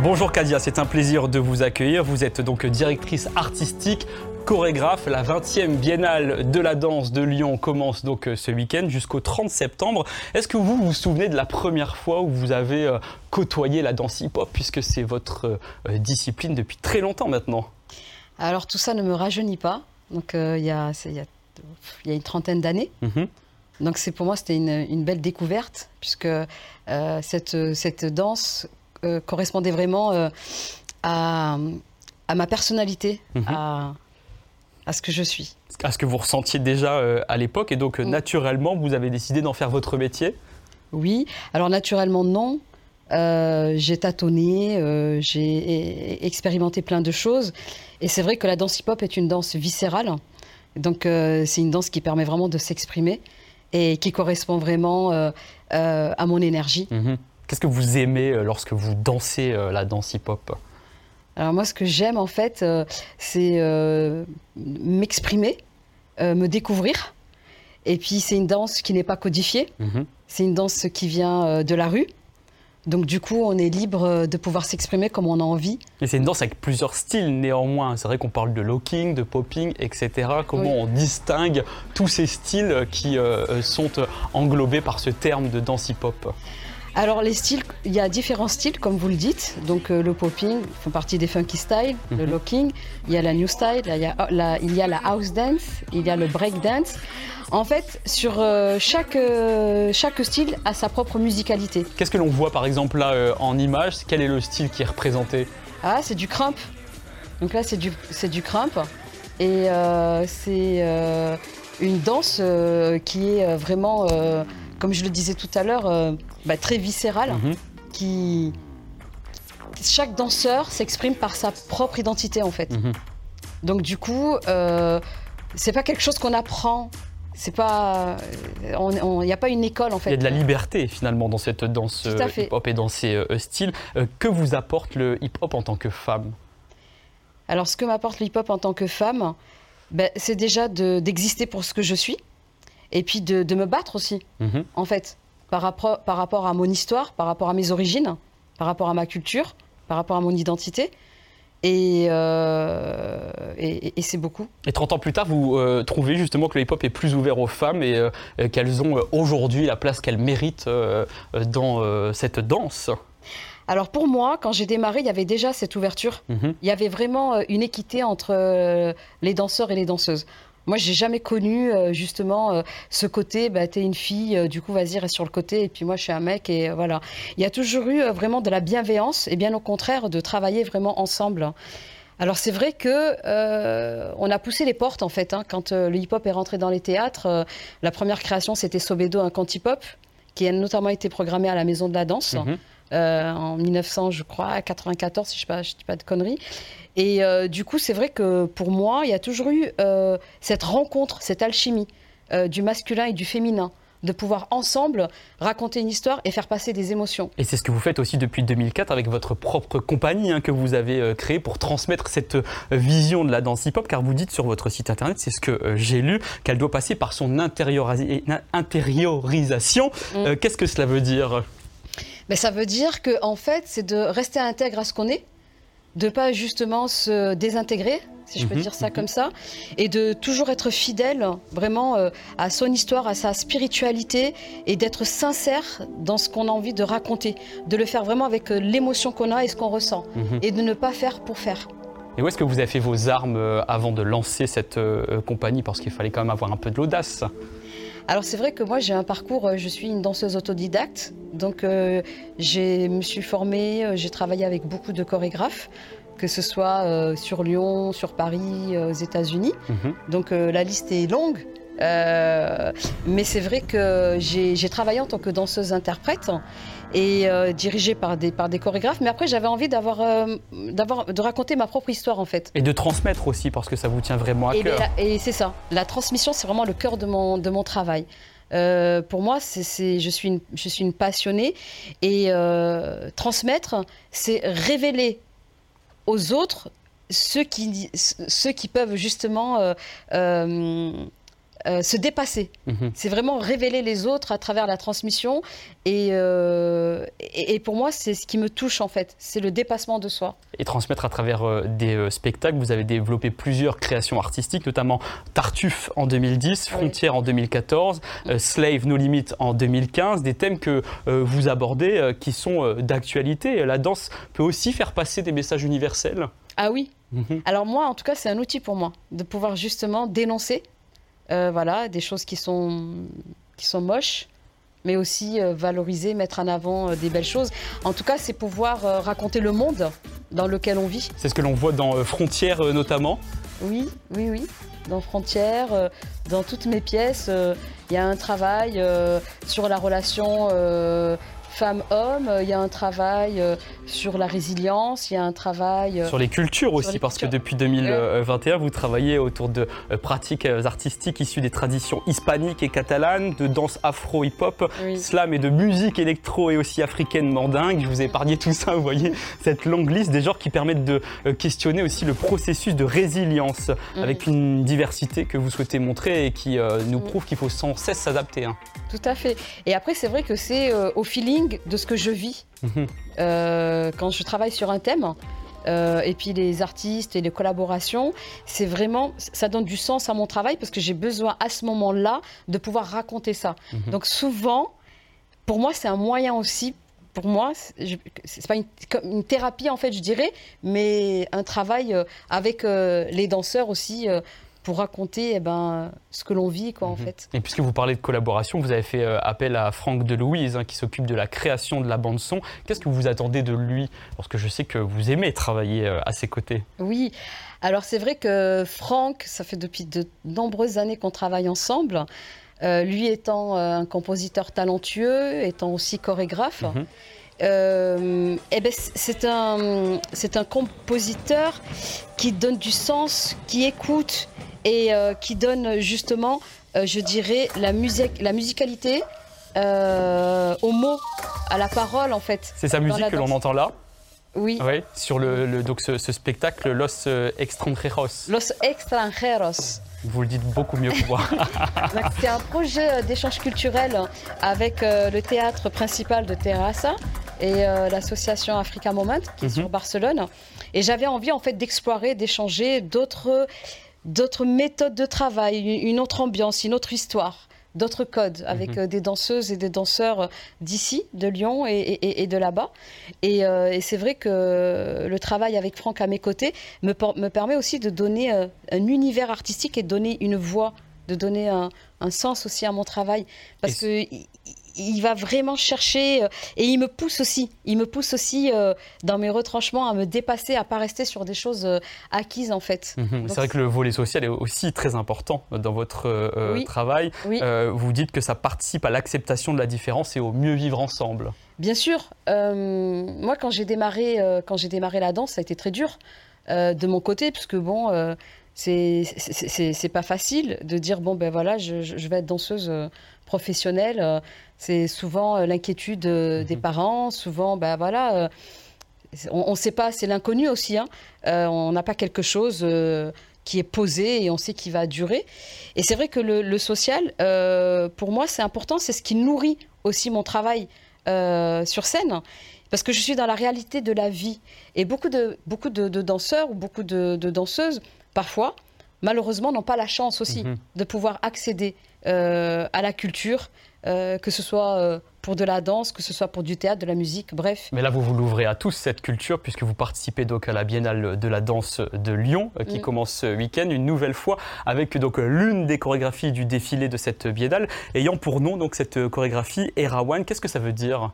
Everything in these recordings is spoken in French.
Bonjour Kadia, c'est un plaisir de vous accueillir. Vous êtes donc directrice artistique, chorégraphe. La 20e biennale de la danse de Lyon commence donc euh, ce week-end jusqu'au 30 septembre. Est-ce que vous vous souvenez de la première fois où vous avez euh, côtoyé la danse hip-hop puisque c'est votre euh, discipline depuis très longtemps maintenant? Alors tout ça ne me rajeunit pas. Donc il y, a, une trentaine d'années. Mhm. Donc c'est pour moi c'était une, belle découverte puisque cette, cette danse euh, correspondait vraiment euh, à, à, ma personnalité, mhm. à, à, ce que je suis. À ce que vous ressentiez déjà euh, à l'époque, et donc naturellement, vous avez décidé d'en faire votre métier? Oui, alors naturellement non. j'ai tâtonné, j'ai expérimenté plein de choses. Et c'est vrai que la danse hip-hop est une danse viscérale. Donc c'est une danse qui permet vraiment de s'exprimer et qui correspond vraiment à mon énergie. Mhm. Qu'est-ce que vous aimez euh, lorsque vous dansez euh, la danse hip-hop Alors moi, ce que j'aime en fait, euh, c'est m'exprimer, me découvrir. Et puis c'est une danse qui n'est pas codifiée. Mhm. C'est une danse qui vient de la rue. Donc du coup, on est libre de pouvoir s'exprimer comme on a envie. Et c'est une danse avec plusieurs styles néanmoins. C'est vrai qu'on parle de locking, de popping, etc. Comment on distingue tous ces styles qui sont englobés par ce terme de danse hip-hop alors les styles, il y a différents styles comme vous le dites. Donc euh, le popping fait partie des funky styles, le mhm. locking, il y a la new style, il y a la, il y a la house dance, il y a le break dance. En fait, sur euh, chaque, euh, chaque style a sa propre musicalité. Qu'est-ce que l'on voit par exemple là en image? Quel est le style qui est représenté? Ah, c'est du crump. Donc là, c'est du, c'est du crump. Et c'est une danse qui est vraiment comme je le disais tout à l'heure, euh, bah, très viscéral, mhm. qui chaque danseur s'exprime par sa propre identité en fait. Mhm. Donc du coup, euh, c'est pas quelque chose qu'on apprend. C'est pas, il n'y a pas une école en fait. Il y a de la liberté finalement dans cette danse euh, hip-hop et dans ces euh, styles. que vous apporte le hip-hop en tant que femme? Alors ce que m'apporte le hip-hop en tant que femme, ben, c'est déjà d'exister pour ce que je suis et puis de, me battre aussi, mhm. en fait, par rapport, par rapport à mon histoire, par rapport à mes origines, par rapport à ma culture, par rapport à mon identité. Et, euh, et, c'est beaucoup. Et 30 ans plus tard, vous euh, trouvez justement que le hip-hop est plus ouvert aux femmes et euh, qu'elles ont aujourd'hui la place qu'elles méritent dans cette danse alors pour moi, quand j'ai démarré, il y avait déjà cette ouverture. Mhm. Il y avait vraiment une équité entre les danseurs et les danseuses. Moi, j'ai jamais connu euh, justement euh, ce côté, bah, t'es une fille, euh, du coup, vas-y, reste sur le côté, et puis moi, je suis un mec, et voilà. Il y a toujours eu vraiment de la bienveillance, et bien au contraire, de travailler vraiment ensemble. Alors c'est vrai que on a poussé les portes en fait. Hein, quand le hip-hop est rentré dans les théâtres, la première création c'était Sobedo, un canti-pop, qui a notamment été programmé à la Maison de la Danse. Mhm. en 1900, je crois, 94, si je ne dis pas de conneries. Et euh, du coup, c'est vrai que pour moi, il y a toujours eu euh, cette rencontre, cette alchimie euh, du masculin et du féminin de pouvoir ensemble raconter une histoire et faire passer des émotions. Et c'est ce que vous faites aussi depuis 2004 avec votre propre compagnie hein, que vous avez créée pour transmettre cette vision de la danse hip-hop, car vous dites sur votre site internet, c'est ce que j'ai lu, qu'elle doit passer par son intériorisation. Mm. Qu'est-ce que cela veut dire? Ben, Ça veut dire que en fait, c'est de rester intègre à ce qu'on est, de pas justement se désintégrer, si je peux mhm, dire ça mhm. comme ça, et de toujours être fidèle vraiment euh, à son histoire, à sa spiritualité, et d'être sincère dans ce qu'on a envie de raconter, de le faire vraiment avec euh, l'émotion qu'on a et ce qu'on ressent, mhm. et de ne pas faire pour faire. Et où est-ce que vous avez fait vos armes euh, avant de lancer cette compagnie? Parce qu'il fallait quand même avoir un peu de l'audace. Alors c'est vrai que moi j'ai un parcours, je suis une danseuse autodidacte, donc je me suis formée, j'ai travaillé avec beaucoup de chorégraphes que ce soit euh, sur Lyon, sur Paris, euh, aux États-Unis. Mhm. Donc euh, la liste est longue. Mais c'est vrai que j'ai travaillé en tant que danseuse-interprète et dirigée par des, par des chorégraphes. Mais après, j'avais envie d'avoir, de raconter ma propre histoire en fait. Et de transmettre aussi parce que ça vous tient vraiment à cœur. et c'est ça. La transmission, c'est vraiment le cœur de mon, de mon travail. pour moi, c'est, je, suis une, je suis une passionnée et transmettre, c'est révéler aux autres ceux qui, ceux qui peuvent justement euh, euh, euh, se dépasser. Mhm. C'est vraiment révéler les autres à travers la transmission. Et, et, pour moi, c'est ce qui me touche en fait. C'est le dépassement de soi. Et transmettre à travers des spectacles. Vous avez développé plusieurs créations artistiques, notamment Tartuffe en 2010, Frontières en 2014, Slave No Limit en 2015. Des thèmes que vous abordez qui sont d'actualité. La danse peut aussi faire passer des messages universels. Ah oui, Mhm. Alors moi, en tout cas, c'est un outil pour moi de pouvoir justement dénoncer, euh, voilà, des choses qui sont qui sont moches, mais aussi euh, valoriser, mettre en avant euh, des belles choses. En tout cas, c'est pouvoir raconter le monde dans lequel on vit. C'est ce que l'on voit dans Frontières notamment. Oui, oui, oui. Dans Frontières, dans toutes mes pièces, il y a un travail sur la relation femmes-hommes, il y a un travail euh, sur la résilience, il y a un travail... Euh, sur les cultures aussi, parce que depuis 2021, vous travaillez autour de euh, pratiques artistiques issues des traditions hispaniques et catalanes, de danse afro-hip-hop, slam et de musique électro et aussi africaine mandingue. Je vous ai épargné tout ça, vous voyez, cette longue liste des genres qui permettent de questionner aussi le processus de résilience mm. avec une diversité que vous souhaitez montrer et qui nous mm. prouve qu'il faut sans cesse s'adapter. Hein. Tout à fait. Et après, c'est vrai que c'est au feeling de ce que je vis mhm. euh, quand je travaille sur un thème. Euh, et puis les artistes et les collaborations, c'est vraiment, ça donne du sens à mon travail parce que j'ai besoin à ce moment-là de pouvoir raconter ça. Mhm. Donc souvent, pour moi, c'est un moyen aussi pour moi, c'est pas une, thérapie en fait, je dirais, mais un travail euh, avec les danseurs aussi pour raconter eh ben, ce que l'on vit, quoi, en mhm. fait. Et puisque vous parlez de collaboration, vous avez fait euh, appel à Franck Delouise, hein, qui s'occupe de la création de la bande-son. Qu'est-ce que vous attendez de lui? Parce que je sais que vous aimez travailler euh, à ses côtés. Oui, alors c'est vrai que Franck, ça fait depuis de nombreuses années qu'on travaille ensemble. Euh, lui étant un compositeur talentueux, étant aussi chorégraphe. Mhm. eh ben, c'est un, c'est un compositeur qui donne du sens, qui écoute, et euh, qui donne justement, euh, je dirais, la, musique, la musicalité euh, aux mots, à la parole en fait. C'est sa musique que l'on entend là? Oui. oui. Sur le, donc ce, spectacle Los Extranjeros. Los Extranjeros. Vous le dites beaucoup mieux que moi. C'est un projet d'échange culturel avec le théâtre principal de Terrassa et l'association Africa Moment qui est mhm. sur Barcelone. Et j'avais envie en fait d'explorer, d'échanger d'autres d'autres méthodes de travail, une autre ambiance, une autre histoire, d'autres codes avec mhm. euh, des danseuses et des danseurs euh, d'ici, de Lyon et, de là-bas. Euh, et, c'est vrai que le travail avec Franck à mes côtés me, me permet aussi de donner un univers artistique et de donner une voix de donner un, sens aussi à mon travail. Parce que il va vraiment chercher euh, et il me pousse aussi. Il me pousse aussi euh, dans mes retranchements à me dépasser, à pas rester sur des choses euh, acquises en fait. Mhm. c'est vrai que le volet social est aussi très important dans votre travail. vous dites que ça participe à l'acceptation de la différence et au mieux vivre ensemble. Bien sûr. moi, quand j'ai démarré, quand j'ai démarré la danse, ça a été très dur de mon côté, puisque bon c'est pas facile de dire bon ben voilà je, je vais être danseuse professionnelle c'est souvent euh, l'inquiétude euh, des mhm. parents, souvent, ben voilà, euh, on ne sait pas, c'est l'inconnu aussi. Hein. on n'a pas quelque chose qui est posé et on sait qu'il va durer. Et c'est vrai que le, social, pour moi, c'est important, c'est ce qui nourrit aussi mon travail sur scène. Parce que je suis dans la réalité de la vie. Et beaucoup de, beaucoup de, danseurs ou beaucoup de, danseuses, parfois, malheureusement, n'ont pas la chance aussi mhm. de pouvoir accéder à la culture, euh, que ce soit euh, pour de la danse, que ce soit pour du théâtre, de la musique, bref. Mais là, vous vous l'ouvrez à tous, cette culture, puisque vous participez donc à la Biennale de la danse de Lyon, euh, qui mm. commence ce week-end, une nouvelle fois, avec donc l'une des chorégraphies du défilé de cette Biennale, ayant pour nom donc cette chorégraphie Erawan. Qu'est-ce que ça veut dire?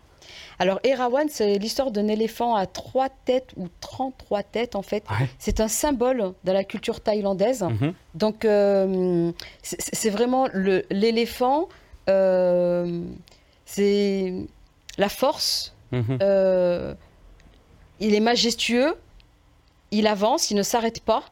Alors, Erawan, c'est l'histoire d'un éléphant à trois têtes ou 33 têtes, en fait. C'est un symbole de la culture thaïlandaise. Mm-hmm. Donc, c'est vraiment l'éléphant c'est la force. Mhm. Euh, il est majestueux, il avance, il ne s'arrête pas.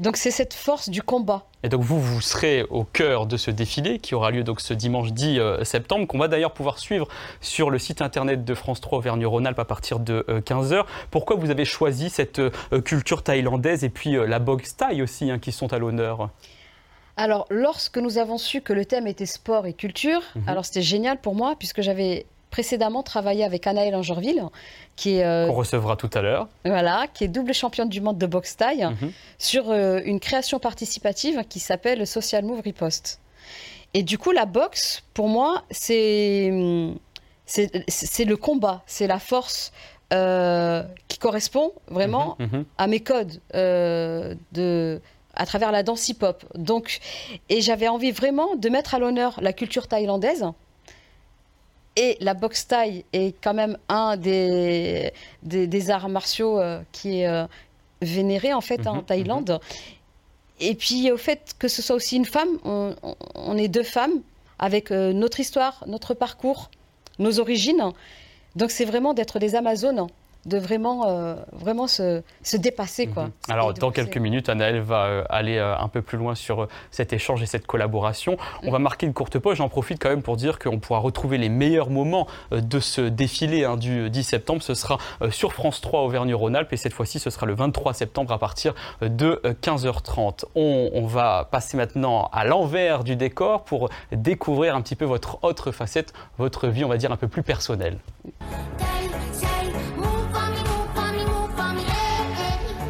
Donc c'est cette force du combat. Et donc vous, vous serez au cœur de ce défilé qui aura lieu donc ce dimanche 10 euh, septembre, qu'on va d'ailleurs pouvoir suivre sur le site internet de France 3 Auvergne-Rhône-Alpes à partir de 15h. Euh, Pourquoi vous avez choisi cette euh, culture thaïlandaise et puis la boxe thaï aussi hein, qui sont à l'honneur? Alors, lorsque nous avons su que le thème était sport et culture, mhm. alors c'était génial pour moi puisque j'avais précédemment travaillé avec Anaëlle Angerville, qui est... Euh, Qu'on recevra tout à l'heure. Voilà, qui est double championne du monde de boxe taille, mhm. sur euh, une création participative qui s'appelle Social Move Riposte. Et du coup, la boxe, pour moi, c'est c'est le combat, c'est la force euh, qui correspond vraiment mhm. à mes codes de à travers la danse hip-hop. Donc, et j'avais envie vraiment de mettre à l'honneur la culture thaïlandaise, et la boxe taille est quand même un des, des, arts martiaux euh, qui est euh, vénéré en fait en mhm, Thaïlande. Mhm. Et puis au fait que ce soit aussi une femme, on, est deux femmes avec euh, notre histoire, notre parcours, nos origines. Donc c'est vraiment d'être des Amazones de vraiment, euh, vraiment se, se, dépasser. Quoi. Mhm. Alors, dans quelques minutes, Anaëlle va euh, aller euh, un peu plus loin sur cet échange et cette collaboration. On va marquer une courte pause. J'en profite quand même pour dire qu'on pourra retrouver les meilleurs moments de ce défilé hein, du 10 septembre. Ce sera sur France 3 Auvergne-Rhône-Alpes et cette fois-ci, ce sera le 23 septembre à partir de 15h30. On, on va passer maintenant à l'envers du décor pour découvrir un petit peu votre autre facette, votre vie, on va dire, un peu plus personnelle.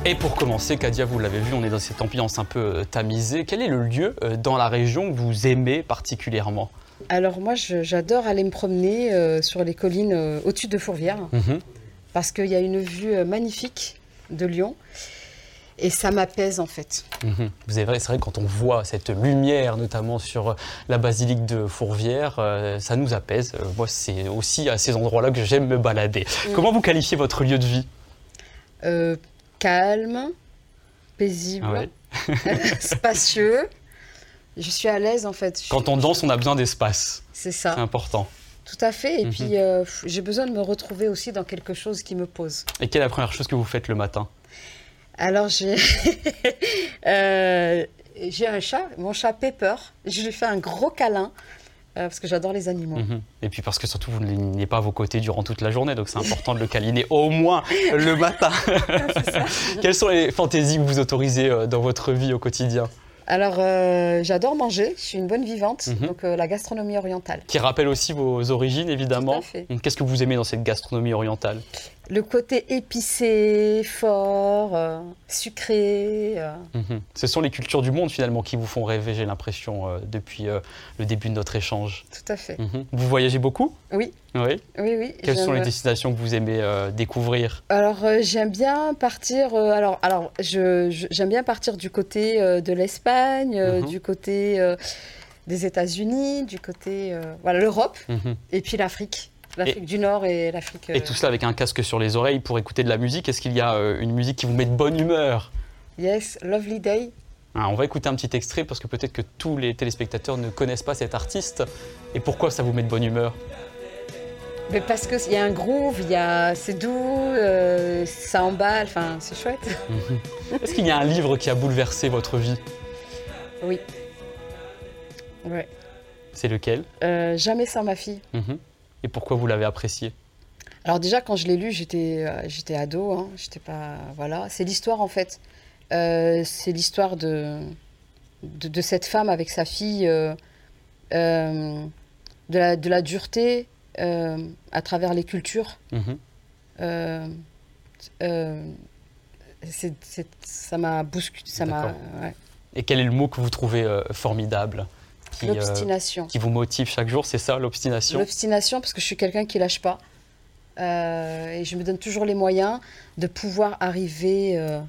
Et pour commencer, Kadia, vous l'avez vu, on est dans cette ambiance un peu euh, tamisée. Quel est le lieu euh, dans la région que vous aimez particulièrement? Alors moi, j'adore aller me promener euh, sur les collines au-dessus de Fourvière, mhm. parce qu'il y a une vue magnifique de Lyon. Et ça m'apaise en fait. Mhm. Vous avez c'est vrai quand on voit cette lumière, notamment sur la basilique de Fourvière, ça nous apaise. moi, c'est aussi à ces endroits-là que j'aime me balader. Mm. Comment vous qualifiez votre lieu de vie? Calme, paisible, ah spacieux. Je suis à l'aise en fait. Quand on danse, on a besoin d'espace. C'est ça. C'est important. Tout à fait. Et mhm. puis, euh, j'ai besoin de me retrouver aussi dans quelque chose qui me pose. Et quelle est la première chose que vous faites le matin? Alors, j'ai euh, j'ai un chat, mon chat Pepper. Je lui fais un gros câlin. Euh, parce que j'adore les animaux. Mhm. Et puis parce que surtout, vous n'êtes pas à vos côtés durant toute la journée, donc c'est important de le câliner au moins le matin. Quelles sont les fantaisies que vous autorisez euh, dans votre vie au quotidien alors, euh, j'adore manger, je suis une bonne vivante, mhm. donc la gastronomie orientale. Qui rappelle aussi vos origines, évidemment. Qu'est-ce que vous aimez dans cette gastronomie orientale? Le côté épicé, fort, euh, sucré. Euh. Mhm. Ce sont les cultures du monde finalement qui vous font rêver, j'ai l'impression, euh, depuis le début de notre échange. Tout à fait. Mhm. Vous voyagez beaucoup? Oui. Oui, oui. oui Quelles sont les destinations que vous aimez découvrir? Alors, j'aime bien partir. alors, alors, j'aime bien partir du côté de l'Espagne, mhm. du côté des États-Unis, du côté voilà l'Europe, et puis l'Afrique. L'Afrique du Nord et l'Afrique. Et tout cela avec un casque sur les oreilles pour écouter de la musique. Est-ce qu'il y a euh, une musique qui vous met de bonne humeur? Yes, Lovely Day. Ah, on va écouter un petit extrait parce que peut-être que tous les téléspectateurs ne connaissent pas cet artiste. Et pourquoi ça vous met de bonne humeur? Mais parce qu'il y a un groove, y a... c'est doux, euh, ça emballe, enfin c'est chouette. Mhm. Est-ce qu'il y a un livre qui a bouleversé votre vie? Oui. Ouais. C'est lequel? Euh, Jamais sans ma fille. Mhm. Et pourquoi vous l'avez apprécié? Alors déjà, quand je l'ai lu, j'étais euh, j'étais ado. Hein, j'étais pas voilà. C'est l'histoire en fait. Euh, c'est l'histoire de, de, cette femme avec sa fille, euh, de, la, de la dureté à travers les cultures. Mhm. ça m'a bousculé. Ça m'a. Et quel est le mot que vous trouvez formidable? Euh, l'obstination. qui vous motive chaque jour, c'est ça, l'obstination? L'obstination, parce que je suis quelqu'un qui lâche pas. Euh, et je me donne toujours les moyens de pouvoir arriver euh,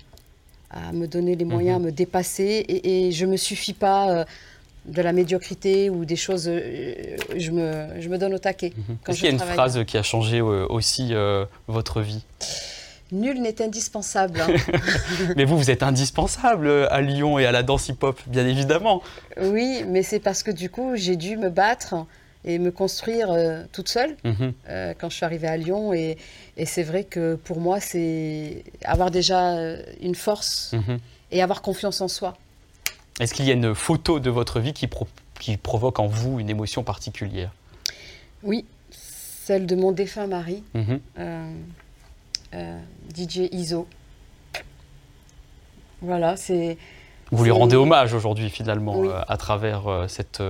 à me donner les moyens, à mhm. me dépasser. Et, je ne me suffis pas de la médiocrité ou des choses. je, me, je me donne au taquet. Mhm. Est-ce qu'il y a une phrase qui a changé aussi votre vie? Nul n'est indispensable. Hein. mais vous, vous êtes indispensable à Lyon et à la danse hip-hop, bien évidemment. Oui, mais c'est parce que du coup, j'ai dû me battre et me construire euh, toute seule mhm. euh, quand je suis arrivée à Lyon. Et, c'est vrai que pour moi, c'est avoir déjà euh, une force mhm. et avoir confiance en soi. Est-ce qu'il y a une photo de votre vie qui, qui provoque en vous une émotion particulière? Oui, celle de mon défunt mari, mhm. euh, euh, DJ Iso. Voilà, c'est. Vous lui rendez hommage aujourd'hui finalement euh, à travers cette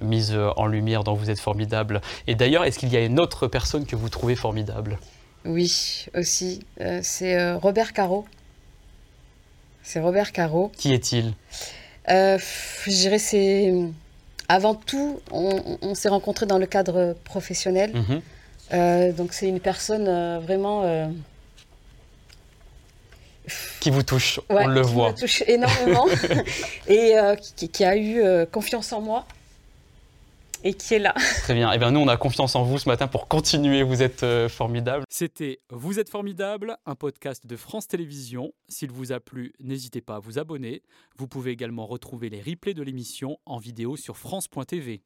mise en lumière dont vous êtes formidable. Et d'ailleurs, est-ce qu'il y a une autre personne que vous trouvez formidable? Oui, aussi. c'est Robert Caro. C'est Robert Caro. Qui est-il? Je dirais c'est avant tout, on, s'est rencontrés dans le cadre professionnel. Mhm. Euh, donc c'est une personne euh, vraiment... Euh, qui vous touche, on le qui voit. Me touche énormément et qui, a eu confiance en moi et qui est là. Très bien. Et eh bien nous, on a confiance en vous ce matin pour continuer. Vous êtes formidable. C'était Vous êtes formidable, un podcast de France Télévisions. S'il vous a plu, n'hésitez pas à vous abonner. Vous pouvez également retrouver les replays de l'émission en vidéo sur France.tv.